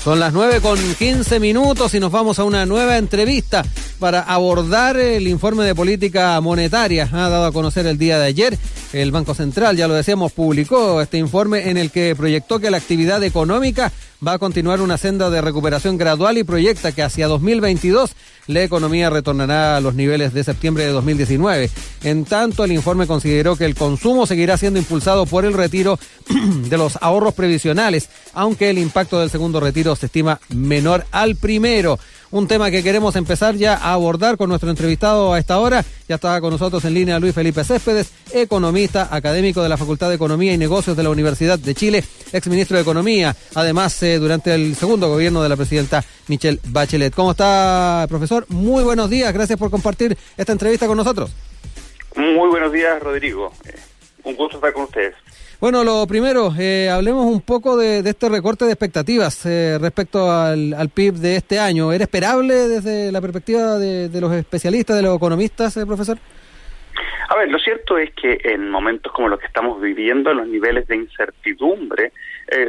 Son las 9 con 15 minutos y nos vamos a una nueva entrevista para abordar el informe de política monetaria. Ha dado a conocer el día de ayer. El Banco Central, ya lo decíamos, publicó este informe en el que proyectó que la actividad económica va a continuar una senda de recuperación gradual y proyecta que hacia 2022 la economía retornará a los niveles de septiembre de 2019. En tanto, el informe consideró que el consumo seguirá siendo impulsado por el retiro de los ahorros previsionales, aunque el impacto del segundo retiro se estima menor al primero un tema que queremos empezar ya a abordar con nuestro entrevistado a esta hora. Ya estaba con nosotros en línea Luis Felipe Céspedes, economista, académico de la Facultad de Economía y Negocios de la Universidad de Chile, exministro de Economía, además eh, durante el segundo gobierno de la presidenta Michelle Bachelet. ¿Cómo está, profesor? Muy buenos días, gracias por compartir esta entrevista con nosotros. Muy buenos días, Rodrigo. Eh, un gusto estar con ustedes. Bueno, lo primero, eh, hablemos un poco de, este recorte de expectativas eh, respecto al, PIB de este año. ¿Era esperable desde la perspectiva de, los especialistas, de los economistas, eh, profesor? A ver, lo cierto es que en momentos como los que estamos viviendo, los niveles de incertidumbre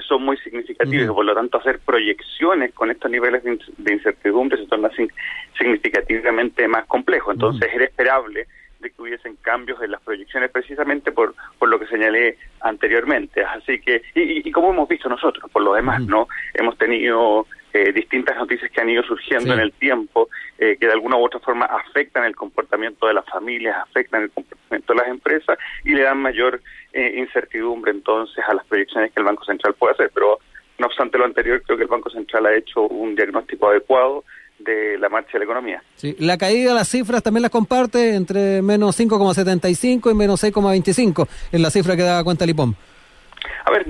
son muy significativos y por lo tanto hacer proyecciones con estos niveles de, incertidumbre se torna significativamente más complejo. Entonces era esperable de que hubiesen cambios en las proyecciones precisamente por, por lo que señalé anteriormente. Así que, y, y como hemos visto nosotros, por lo demás, ¿no? Hemos tenido eh, distintas noticias que han ido surgiendo en el tiempo, eh, que de alguna u otra forma afectan el comportamiento de las familias, afectan el comportamiento de las empresas y le dan mayor eh, incertidumbre entonces a las proyecciones que el Banco Central puede hacer. Pero no obstante lo anterior, creo que el Banco Central ha hecho un diagnóstico adecuado de la marcha de la economía. Sí, la caída de las cifras también las comparte entre menos 5,75 y menos 6,25 en la cifra que da cuenta Lipón. A ver,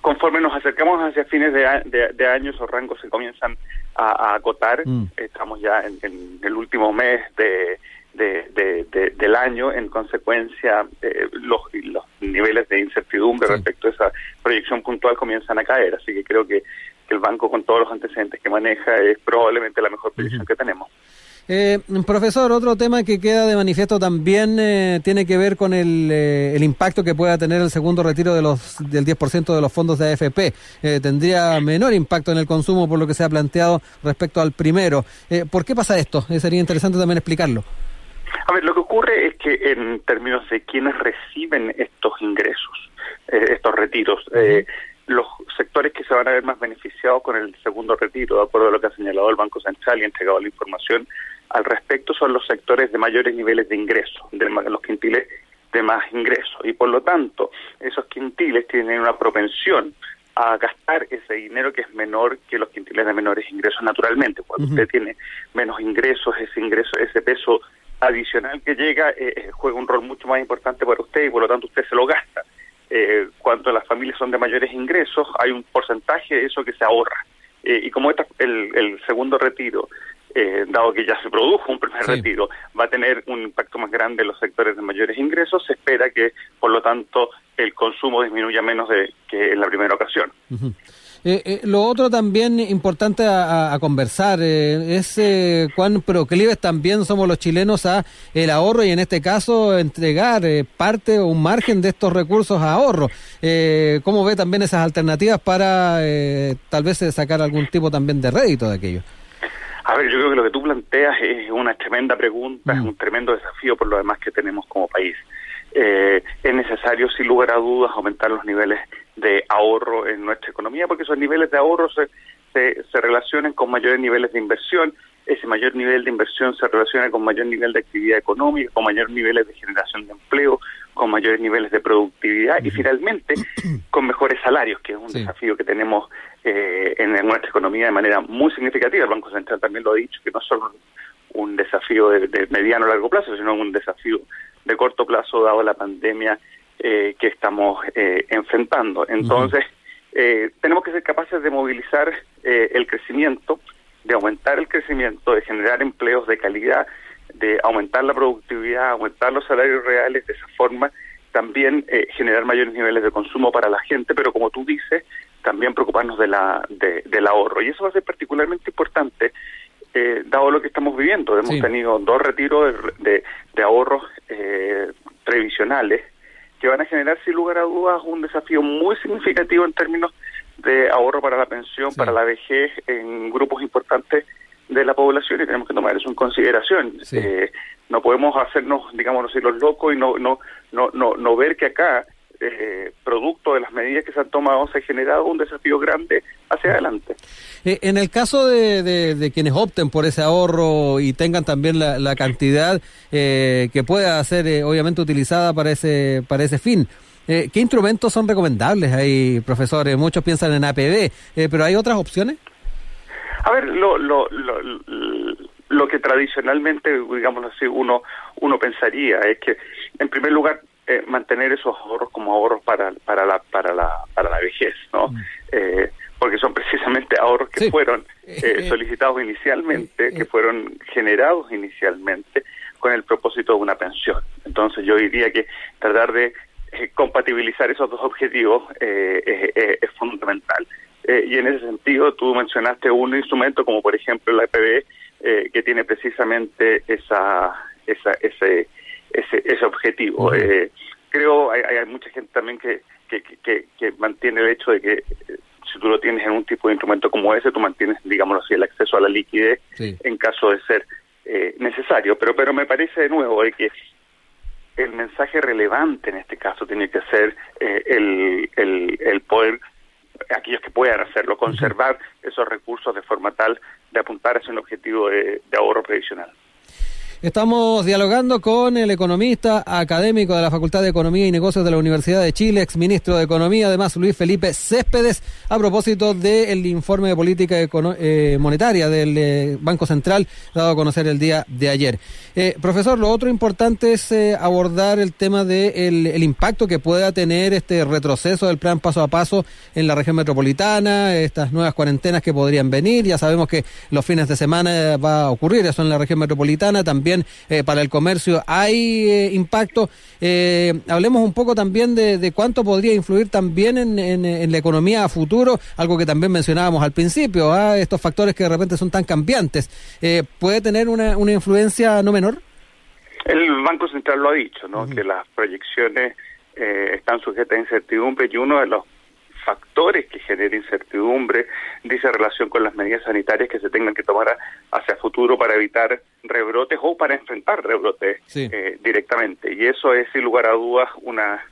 conforme nos acercamos hacia fines de, de, año, esos rangos se comienzan a, acotar. Mm. Estamos ya en, el último mes de, del año, en consecuencia, eh, los, los niveles de incertidumbre respecto a esa proyección puntual comienzan a caer. Así que creo que el banco con todos los antecedentes que maneja es probablemente la mejor posición que tenemos. Eh, profesor, otro tema que queda de manifiesto también eh, tiene que ver con el, eh, el, impacto que pueda tener el segundo retiro de los, del 10% de los fondos de AFP. Eh, tendría menor impacto en el consumo por lo que se ha planteado respecto al primero. ¿Por qué pasa esto? sería interesante también explicarlo. A ver, lo que ocurre es que en términos de quienes reciben estos ingresos, estos retiros, los sectores que se van a ver más beneficiados con el segundo retiro, de acuerdo a lo que ha señalado el Banco Central y ha entregado la información al respecto, son los sectores de mayores niveles de ingresos, de los quintiles de más ingresos. Y por lo tanto, esos quintiles tienen una propensión a gastar ese dinero que es menor que los quintiles de menores ingresos naturalmente. Cuando usted tiene menos ingresos, ese ingreso, ese peso adicional que llega, eh, eh, juega un rol mucho más importante para usted y por lo tanto usted se lo gasta eh, cuando las familias son de mayores ingresos, hay un porcentaje de eso que se ahorra. Eh, y como el, el segundo retiro, eh, dado que ya se produjo un primer retiro, va a tener un impacto más grande en los sectores de mayores ingresos, se espera que, por lo tanto, el consumo disminuya menos de que en la primera ocasión. Eh, eh, lo otro también importante a, conversar eh, es cuán proclives también somos los chilenos a el ahorro y en este caso entregar parte o un margen de estos recursos a ahorro. ¿Cómo ve también esas alternativas para tal vez sacar algún tipo también de rédito de aquello? A ver, yo creo que lo que tú planteas es una tremenda pregunta, es mm. un tremendo desafío por lo demás que tenemos como país. es necesario, sin lugar a dudas, aumentar los niveles de ahorro en nuestra economía, porque esos niveles de ahorro se, se, relacionan con mayores niveles de inversión, ese mayor nivel de inversión se relaciona con mayor nivel de actividad económica, con mayor niveles de generación de empleo, con mayores niveles de productividad y finalmente con mejores salarios, que es un desafío que tenemos eh, en nuestra economía de manera muy significativa. El Banco Central también lo ha dicho, que no es solo un desafío de, de mediano o largo plazo, sino un desafío de corto plazo dado la pandemia eh, que estamos eh, enfrentando. Entonces, eh, tenemos que ser capaces de movilizar el crecimiento, de aumentar el crecimiento, de generar empleos de calidad, de aumentar la productividad, aumentar los salarios reales, de esa forma también generar mayores niveles de consumo para la gente, pero como tú dices, también preocuparnos de la, del ahorro. Y eso va a ser particularmente importante dado lo que estamos viviendo. Hemos tenido dos retiros de, de, ahorros previsionales que van a generar sin lugar a dudas un desafío muy significativo en términos de ahorro para la pensión, para la vejez en grupos importantes de la población y tenemos que tomar eso en consideración. Eh, no podemos hacernos, digamos los locos y no, no, no, no, no ver que acá, eh, producto de las medidas que se han tomado, se ha generado un desafío grande hacia adelante. Eh, en el caso de, de, quienes opten por ese ahorro y tengan también la, la cantidad que pueda ser, obviamente, utilizada para ese, para ese fin, ¿qué instrumentos son recomendables ahí, profesores? Muchos piensan en APB, pero ¿hay otras opciones? A ver, lo, lo, lo, que tradicionalmente, digamos así, uno, uno pensaría es que, en primer lugar, eh, mantener esos ahorros como ahorros para, para, la, para, la, para la vejez, ¿no? Mm. Eh, porque son precisamente ahorros que fueron eh, solicitados inicialmente, que fueron generados inicialmente con el propósito de una pensión. Entonces yo diría que tratar de compatibilizar esos dos objetivos es fundamental. Eh, y en ese sentido, tú mencionaste un instrumento como por ejemplo la EPB, eh, que tiene precisamente esa, esa, ese, ese, ese objetivo. Eh, creo hay, hay mucha gente también que, que, que, que, mantiene el hecho de que si tú lo tienes en un tipo de instrumento como ese, tú mantienes, digámoslo así, el acceso a la liquidez en caso de ser necesario. Pero, pero me parece de nuevo de que el mensaje relevante en este caso tiene que ser el, el, el poder aquellos que puedan hacerlo, conservar esos recursos de forma tal de apuntar hacia un objetivo de, de ahorro previsional. Estamos dialogando con el economista académico de la Facultad de Economía y Negocios de la Universidad de Chile, ex ministro de Economía, además Luis Felipe Céspedes, a propósito del informe de política eh, monetaria del eh, Banco Central dado a conocer el día de ayer. Eh, profesor, lo otro importante es abordar el tema del de el impacto que pueda tener este retroceso del plan paso a paso en la región metropolitana, estas nuevas cuarentenas que podrían venir. Ya sabemos que los fines de semana va a ocurrir eso en la región metropolitana, también eh, para el comercio hay eh, impacto. Eh, hablemos un poco también de, cuánto podría influir también en, la economía a futuro, algo que también mencionábamos al principio, ¿ah? estos factores que de repente son tan cambiantes. ¿Puede tener una, influencia no menor? El Banco Central lo ha dicho, ¿no? Que las proyecciones están sujetas a incertidumbre y uno de los factores que generen incertidumbre, dice relación con las medidas sanitarias que se tengan que tomar hacia futuro para evitar rebrotes o para enfrentar rebrotes eh, directamente. Y eso es, sin lugar a dudas, una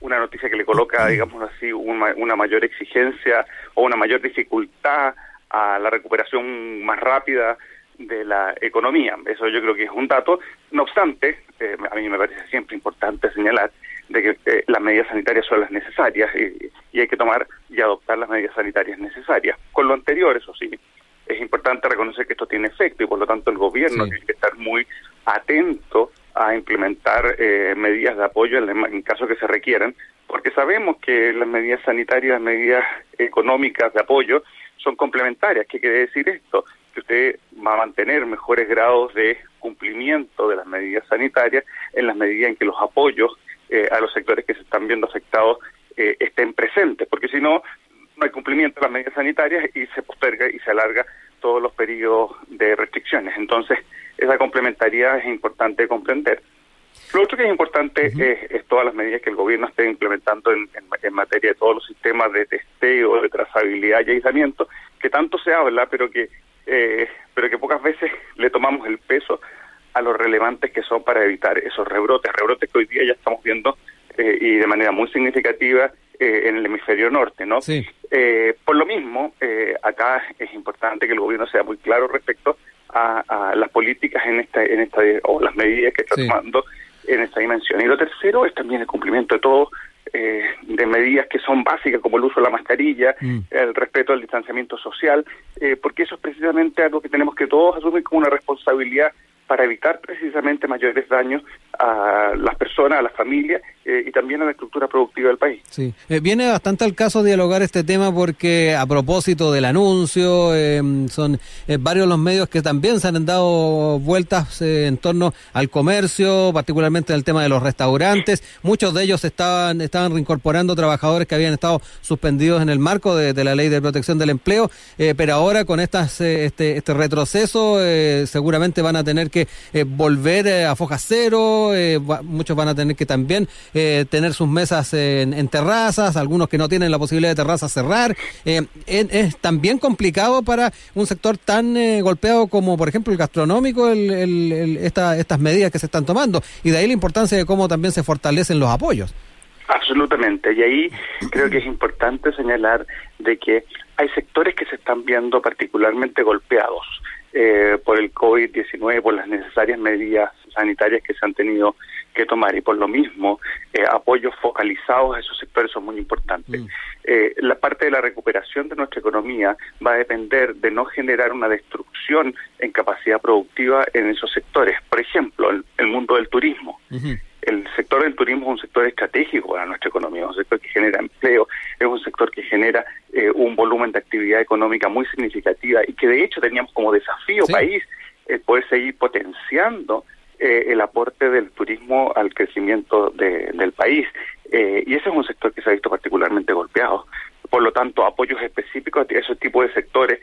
una noticia que le coloca, digamos así, una, una mayor exigencia o una mayor dificultad a la recuperación más rápida de la economía. Eso yo creo que es un dato. No obstante, eh, a mí me parece siempre importante señalar de que eh, las medidas sanitarias son las necesarias y, hay que tomar y adoptar las medidas sanitarias necesarias. Con lo anterior, eso sí, es importante reconocer que esto tiene efecto y por lo tanto el gobierno tiene que estar muy atento a implementar eh, medidas de apoyo en, en, caso que se requieran, porque sabemos que las medidas sanitarias, las medidas económicas de apoyo son complementarias. ¿Qué quiere decir esto? Que usted va a mantener mejores grados de cumplimiento de las medidas sanitarias en las medidas en que los apoyos eh, a los sectores que se están viendo afectados eh, estén presentes, porque si no, no hay cumplimiento de las medidas sanitarias y se posterga y se alarga todos los periodos de restricciones. Entonces, esa complementariedad es importante comprender. Lo otro que es importante es, todas las medidas que el gobierno esté implementando en, materia de todos los sistemas de testeo, de trazabilidad y aislamiento, que tanto se habla, pero que, eh, pero que pocas veces le tomamos el peso a los relevantes que son para evitar esos rebrotes, rebrotes que hoy día ya estamos viendo eh, y de manera muy significativa eh, en el hemisferio norte, ¿no? Eh, por lo mismo, acá es importante que el gobierno sea muy claro respecto a, las políticas en esta, en esta o las medidas que está tomando en esta dimensión. Y lo tercero es también el cumplimiento de todo de medidas que son básicas como el uso de la mascarilla, mm. el respeto al distanciamiento social, porque eso es precisamente algo que tenemos que todos asumir como una responsabilidad para evitar precisamente mayores daños a las personas, a las familias eh, y también a la estructura productiva del país. Sí, eh, viene bastante al caso dialogar este tema porque a propósito del anuncio, eh, son varios los medios que también se han dado vueltas en torno al comercio, particularmente el tema de los restaurantes. Muchos de ellos estaban, estaban reincorporando trabajadores que habían estado suspendidos en el marco de, la ley de protección del empleo, pero ahora con estas, este, este retroceso seguramente van a tener que volver a foja cero, muchos van a tener que también tener sus mesas en, terrazas, algunos que no tienen la posibilidad de terrazas cerrar. es, también complicado para un sector tan golpeado como, por ejemplo, el gastronómico, estas medidas que se están tomando. Y de ahí la importancia de cómo también se fortalecen los apoyos. Absolutamente. Y ahí creo que es importante señalar de que hay sectores que se están viendo particularmente golpeados eh, por el COVID-19, por las necesarias medidas sanitarias que se han tenido que tomar y por lo mismo eh, apoyos focalizados a esos sectores son muy importantes. Mm. Eh, la parte de la recuperación de nuestra economía va a depender de no generar una destrucción en capacidad productiva en esos sectores. Por ejemplo, el, el mundo del turismo el sector del turismo es un sector estratégico para nuestra economía, es un sector que genera empleo, es un sector que genera eh, un volumen de actividad económica muy significativa y que de hecho teníamos como desafío país el poder seguir potenciando eh, el aporte del turismo al crecimiento del país. Eh, y ese es un sector que se ha visto particularmente golpeado. Por lo tanto, apoyos específicos a ese tipo de sectores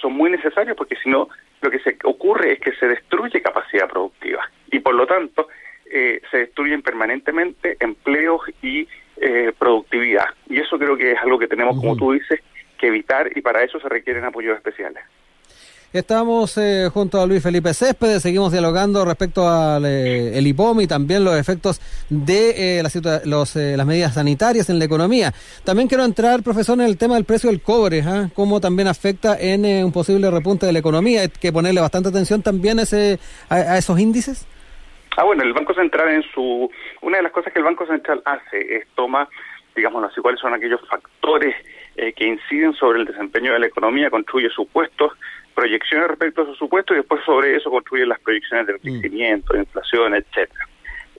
son muy necesarios porque si no, lo que se ocurre es que se destruye capacidad productiva. Y por lo tanto, eh, se destruyen permanentemente empleos y eh, productividad. Y eso creo que es algo que tenemos, como tú dices, que evitar y para eso se requieren apoyos especiales. Estamos eh, junto a Luis Felipe Céspedes, seguimos dialogando respecto al el IPOM y también los efectos de los, las medidas sanitarias en la economía. También quiero entrar, profesor, en el tema del precio del cobre, ¿ah? cómo también afecta en un posible repunte de la economía. Hay que ponerle bastante atención también ese, a esos índices. Ah, bueno, el Banco Central en su... Una de las cosas que el Banco Central hace es toma, digamos así, cuáles son aquellos factores eh, que inciden sobre el desempeño de la economía, construye supuestos, proyecciones respecto a sus supuestos y después sobre eso construye las proyecciones del mm. crecimiento, de inflación, etcétera.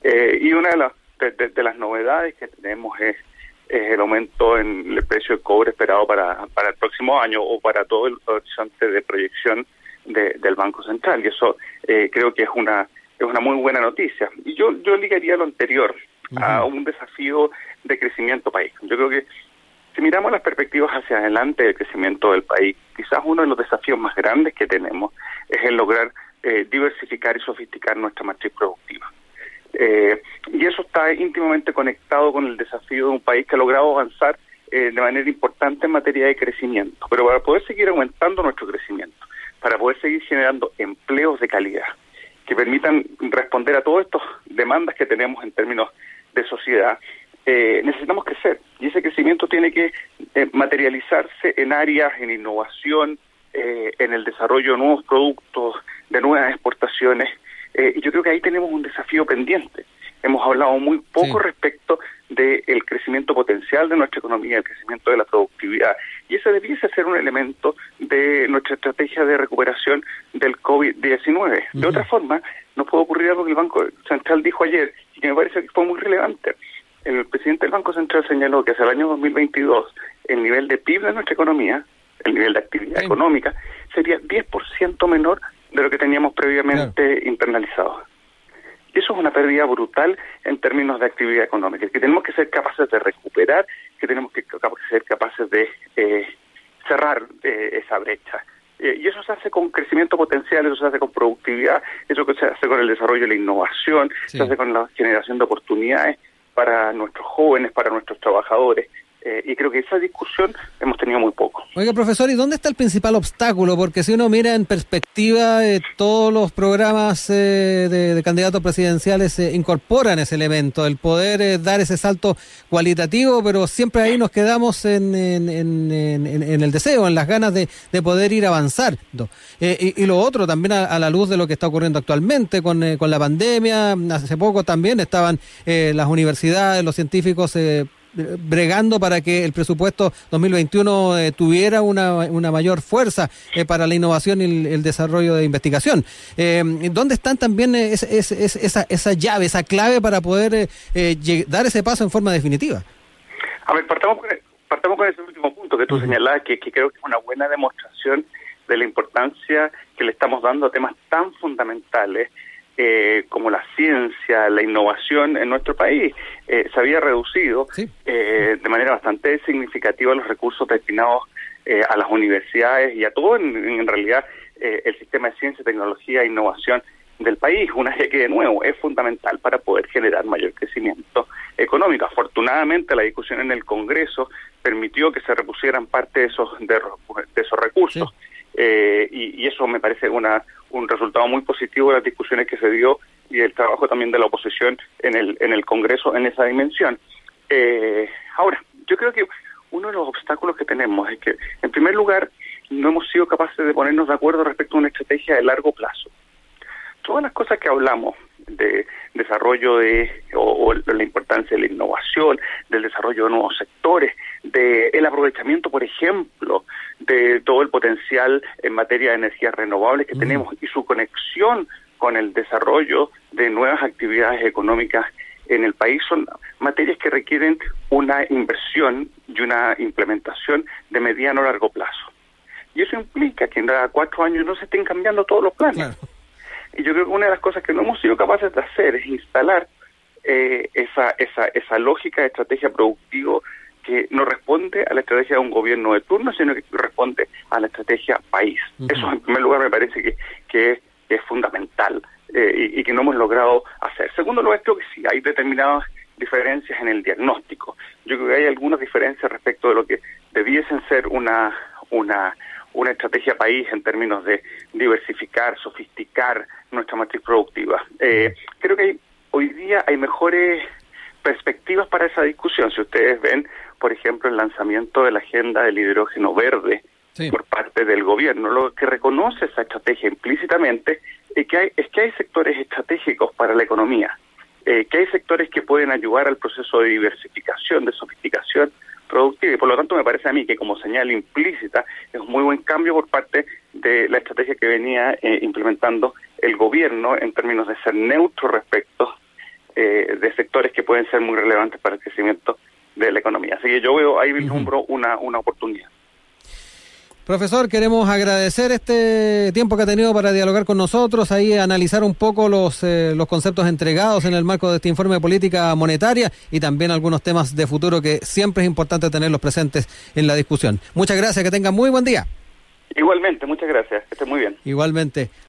Eh, y una de las, de, las novedades que tenemos es, el aumento en el precio del cobre esperado para, para el próximo año o para todo el horizonte de proyección del Banco Central. Y eso eh, creo que es una es una muy buena noticia. Y yo, yo ligaría lo anterior a un desafío de crecimiento país. Yo creo que si miramos las perspectivas hacia adelante del crecimiento del país, quizás uno de los desafíos más grandes que tenemos es el lograr eh, diversificar y sofisticar nuestra matriz productiva. Eh, y eso está íntimamente conectado con el desafío de un país que ha logrado avanzar eh, de manera importante en materia de crecimiento. Pero para poder seguir aumentando nuestro crecimiento, para poder seguir generando empleos de calidad, que permitan responder a todas estas demandas que tenemos en términos de sociedad, eh, necesitamos crecer y ese crecimiento tiene que eh, materializarse en áreas, en innovación, eh, en el desarrollo de nuevos productos, de nuevas exportaciones. y yo creo que ahí tenemos un desafío pendiente. Hemos hablado muy poco respecto del crecimiento potencial de nuestra economía, el crecimiento de la productividad. Y ese debiese ser un elemento de nuestra estrategia de recuperación del COVID-19. De otra forma, no puede ocurrir algo que el Banco Central dijo ayer y que me parece que fue muy relevante. El presidente del Banco Central señaló que hacia el año 2022 el nivel de PIB de nuestra economía, el nivel de actividad económica, sería 10% menor de lo que teníamos previamente internalizado. Eso es una pérdida brutal en términos de actividad económica, que tenemos que ser capaces de recuperar, que tenemos que ser capaces de eh, cerrar eh, esa brecha. Eh, y eso se hace con crecimiento potencial, eso se hace con productividad, eso se hace con el desarrollo de la innovación, se hace con la generación de oportunidades para nuestros jóvenes, para nuestros trabajadores. Eh, y creo que esa discusión hemos tenido muy poco. Oiga, profesor, ¿y dónde está el principal obstáculo? Porque si uno mira en perspectiva, eh, todos los programas eh, de, candidatos presidenciales incorporan ese elemento, el poder dar ese salto cualitativo, pero siempre ahí nos quedamos en, el deseo, en las ganas de, poder ir avanzando. Y, lo otro, también a, la luz de lo que está ocurriendo actualmente con, con la pandemia, hace poco también estaban las universidades, los científicos bregando para que el presupuesto 2021 eh, tuviera una, una, mayor fuerza eh, para la innovación y el, desarrollo de investigación. Eh, ¿Dónde están también esa, esa llave, esa clave para poder dar ese paso en forma definitiva? A ver, partamos con, partamos con ese último punto que tú señalabas, que, que creo que es una buena demostración de la importancia que le estamos dando a temas tan fundamentales eh, como la ciencia, la innovación en nuestro país, eh, se había reducido eh, de manera bastante significativa los recursos destinados a las universidades y a todo en, realidad el sistema de ciencia, tecnología e innovación del país, una eje que de nuevo es fundamental para poder generar mayor crecimiento económico. Afortunadamente la discusión en el Congreso permitió que se repusieran parte de esos, de, esos recursos eh, y, eso me parece una, un resultado muy positivo de las discusiones que se dio y el trabajo también de la oposición en el, en el Congreso en esa dimensión. Eh, ahora, yo creo que uno de los obstáculos que tenemos es que, en primer lugar, no hemos sido capaces de ponernos de acuerdo respecto a una estrategia de largo plazo. Todas las cosas que hablamos de desarrollo de o, la importancia de la innovación, del desarrollo de nuevos sectores, de el aprovechamiento, por ejemplo, de todo el potencial en materia de energías renovables que mm. tenemos y su conexión con el desarrollo de nuevas actividades económicas en el país son materias que requieren una inversión y una implementación de mediano a largo plazo. Y eso implica que en cuatro años no se estén cambiando todos los planes. Y yo creo que una de las cosas que no hemos sido capaces de hacer es instalar eh, esa, esa, esa lógica de estrategia productiva que no responde a la estrategia de un gobierno de turno, sino que responde a la estrategia país. Eso, en primer lugar, me parece que, que es fundamental eh, y, que no hemos logrado hacer. Segundo lugar, creo que sí, hay determinadas diferencias en el diagnóstico. Yo creo que hay algunas diferencias respecto de lo que debiesen ser una, una, una estrategia país en términos de diversificar, sofisticar nuestra matriz productiva. Eh, creo que hoy día hay mejores perspectivas para esa discusión. Si ustedes ven, por ejemplo, el lanzamiento de la agenda del hidrógeno verde por parte del gobierno, lo que reconoce esa estrategia implícitamente es que hay, es que hay sectores estratégicos para la economía, eh, que hay sectores que pueden ayudar al proceso de diversificación, de sofisticación productiva y por lo tanto me parece a mí que como señal implícita es un muy buen cambio por parte de la estrategia que venía eh, implementando el gobierno en términos de ser neutro respecto eh, de sectores que pueden ser muy relevantes para el crecimiento de la economía. Así que yo veo ahí vislumbro una, una oportunidad. Profesor, queremos agradecer este tiempo que ha tenido para dialogar con nosotros, ahí analizar un poco los, eh, los conceptos entregados en el marco de este informe de política monetaria y también algunos temas de futuro que siempre es importante tenerlos presentes en la discusión. Muchas gracias, que tengan muy buen día. Igualmente, muchas gracias, que estén muy bien. Igualmente.